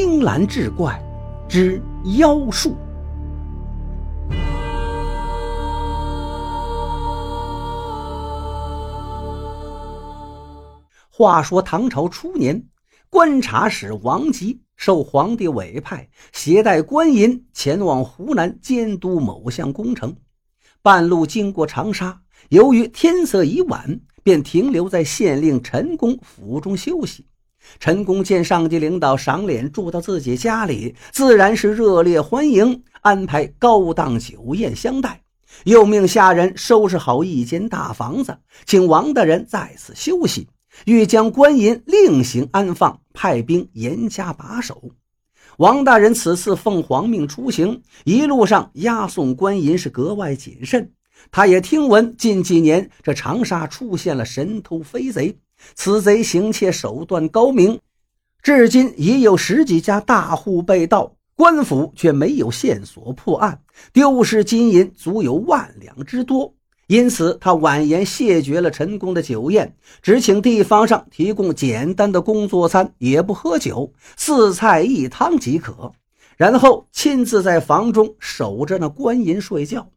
青蓝志怪之妖术。话说唐朝初年，观察使王吉受皇帝委派，携带官银前往湖南监督某项工程。半路经过长沙，由于天色已晚，便停留在县令陈公府中休息。陈公见上级领导赏脸住到自己家里，自然是热烈欢迎，安排高档酒宴相待，又命下人收拾好一间大房子，请王大人在此休息，欲将官银另行安放，派兵严加把守。王大人此次奉皇命出行，一路上押送官银是格外谨慎。他也听闻近几年这长沙出现了神偷飞贼。此贼行窃手段高明，至今已有十几家大户被盗，官府却没有线索破案，丢失金银足有万两之多。因此，他婉言谢绝了陈公的酒宴，只请地方上提供简单的工作餐，也不喝酒，四菜一汤即可。然后亲自在房中守着那官银睡觉。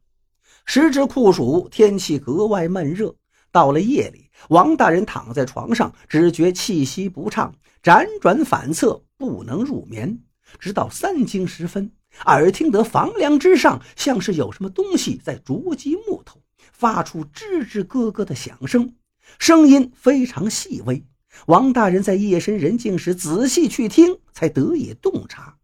时值酷暑，天气格外闷热。到了夜里，王大人躺在床上，只觉气息不畅，辗转反侧，不能入眠。直到三更时分，耳听得房梁之上像是有什么东西在啄击木头，发出吱吱咯咯的响声，声音非常细微。王大人在夜深人静时仔细去听，才得以洞察。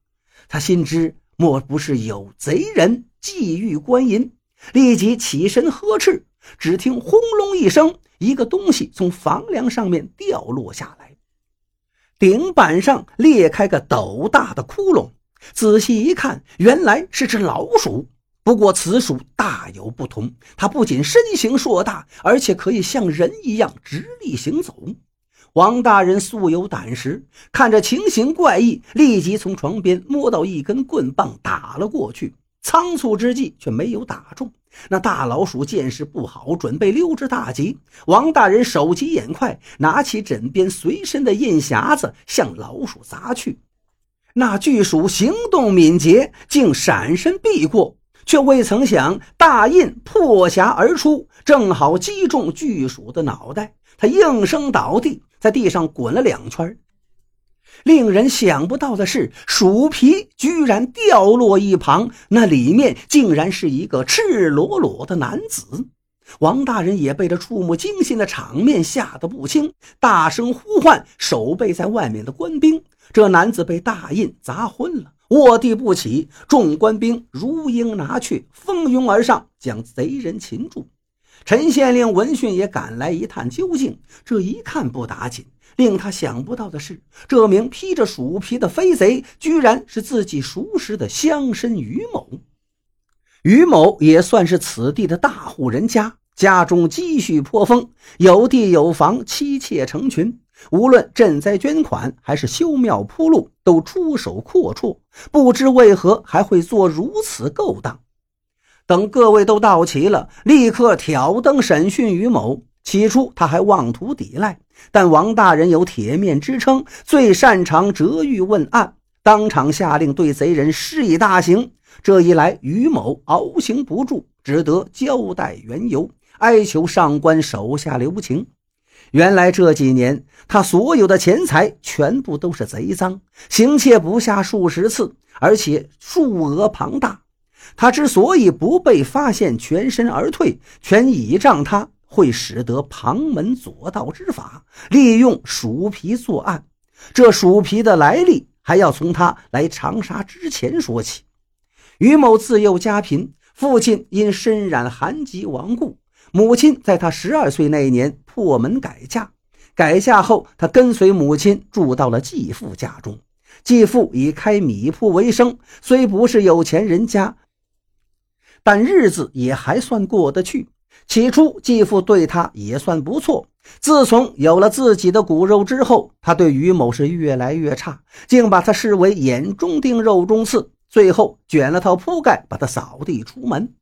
他心知莫不是有贼人觊觎官银，立即起身呵斥。只听轰隆一声，一个东西从房梁上面掉落下来，顶板上裂开个斗大的窟窿。仔细一看，原来是只老鼠。不过此鼠大有不同，它不仅身形硕大，而且可以像人一样直立行走。王大人素有胆识，看着情形怪异，立即从床边摸到一根棍棒，打了过去。仓促之际，却没有打中。那大老鼠见势不好，准备溜之大吉。王大人手疾眼快，拿起枕边随身的印匣子，向老鼠砸去。那巨鼠行动敏捷，竟闪身避过，却未曾想大印破匣而出，正好击中巨鼠的脑袋。他应声倒地，在地上滚了两圈。令人想不到的是，鼠皮居然掉落一旁，那里面竟然是一个赤裸裸的男子。王大人也被这触目惊心的场面吓得不轻，大声呼唤守备在外面的官兵。这男子被大印砸昏了，卧地不起。众官兵如鹰拿雀，蜂拥而上，将贼人擒住。陈县令闻讯也赶来一探究竟，这一看不打紧。令他想不到的是，这名披着鼠皮的飞贼，居然是自己熟识的乡绅于某。于某也算是此地的大户人家，家中积蓄颇丰，有地有房，妻妾成群。无论赈灾捐款，还是修庙铺路，都出手阔绰。不知为何还会做如此勾当。等各位都到齐了，立刻挑灯审讯于某。起初他还妄图抵赖，但王大人有铁面之称，最擅长折狱问案，当场下令对贼人施以大刑。这一来，于某熬刑不住，只得交代缘由，哀求上官手下留情。原来这几年他所有的钱财全部都是贼赃，行窃不下数十次，而且数额庞大。他之所以不被发现，全身而退，全倚仗他。会使得旁门左道之法，利用鼠皮作案。这鼠皮的来历，还要从他来长沙之前说起。于某自幼家贫，父亲因身染寒疾亡故，母亲在他十二岁那年破门改嫁。改嫁后，他跟随母亲住到了继父家中。继父以开米铺为生，虽不是有钱人家，但日子也还算过得去。起初，继父对他也算不错。自从有了自己的骨肉之后，他对于某是越来越差，竟把他视为眼中钉、肉中刺。最后卷了套铺盖，把他扫地出门。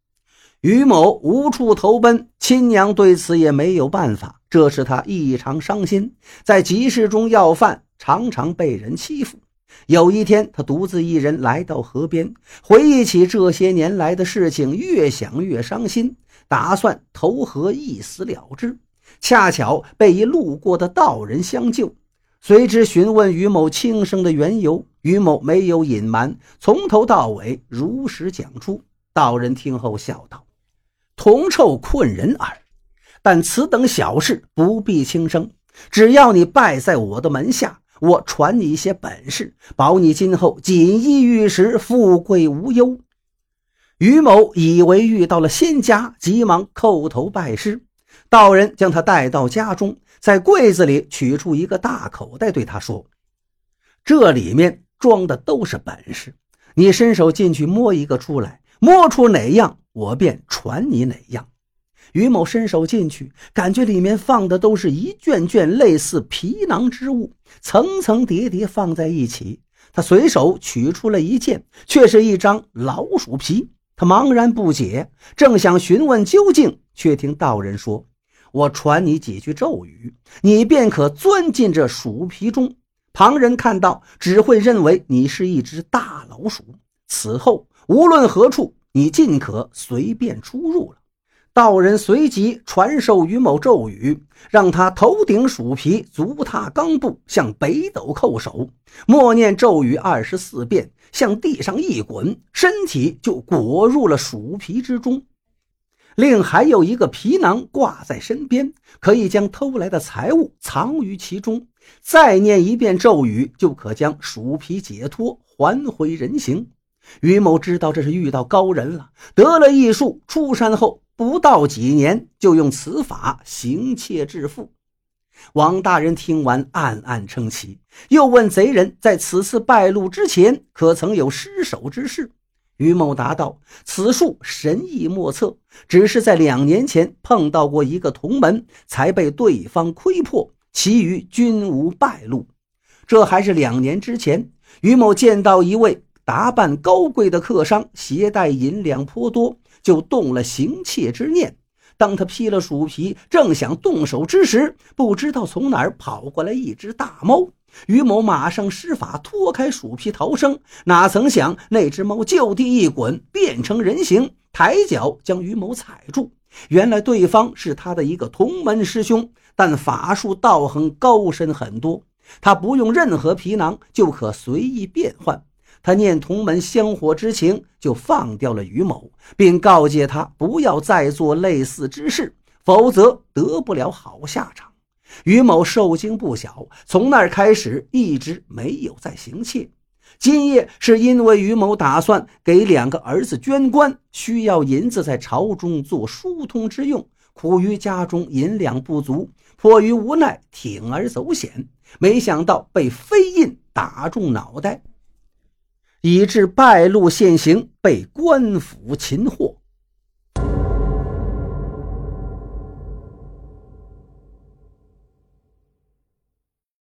于某无处投奔，亲娘对此也没有办法，这使他异常伤心。在集市中要饭，常常被人欺负。有一天，他独自一人来到河边，回忆起这些年来的事情，越想越伤心，打算投河一死了之。恰巧被一路过的道人相救，随之询问于某轻生的缘由。于某没有隐瞒，从头到尾如实讲出。道人听后笑道：“铜臭困人耳，但此等小事不必轻生，只要你拜在我的门下。”我传你一些本事，保你今后锦衣玉食，富贵无忧。于某以为遇到了仙家，急忙叩头拜师。道人将他带到家中，在柜子里取出一个大口袋，对他说：“这里面装的都是本事，你伸手进去摸一个出来，摸出哪样，我便传你哪样。”于某伸手进去，感觉里面放的都是一卷卷类似皮囊之物，层层叠叠放在一起。他随手取出了一件，却是一张老鼠皮。他茫然不解，正想询问究竟，却听道人说：“我传你几句咒语，你便可钻进这鼠皮中。旁人看到，只会认为你是一只大老鼠。此后无论何处，你尽可随便出入了。”道人随即传授于某咒语，让他头顶鼠皮，足踏钢布，向北斗叩首，默念咒语二十四遍，向地上一滚，身体就裹入了鼠皮之中。另还有一个皮囊挂在身边，可以将偷来的财物藏于其中。再念一遍咒语，就可将鼠皮解脱，还回人形。于某知道这是遇到高人了，得了异术，出山后。不到几年，就用此法行窃致富。王大人听完，暗暗称奇，又问贼人在此次败露之前，可曾有失手之事？于某答道：“此术神异莫测，只是在两年前碰到过一个同门，才被对方窥破，其余均无败露。这还是两年之前。”于某见到一位打扮高贵的客商，携带银两颇多。就动了行窃之念。当他披了鼠皮，正想动手之时，不知道从哪儿跑过来一只大猫。于某马上施法脱开鼠皮逃生，哪曾想那只猫就地一滚，变成人形，抬脚将于某踩住。原来对方是他的一个同门师兄，但法术道行高深很多，他不用任何皮囊就可随意变换。他念同门香火之情，就放掉了于某，并告诫他不要再做类似之事，否则得不了好下场。于某受惊不小，从那儿开始一直没有再行窃。今夜是因为于某打算给两个儿子捐官，需要银子在朝中做疏通之用，苦于家中银两不足，迫于无奈铤而走险，没想到被飞印打中脑袋。以致败露现行，被官府擒获。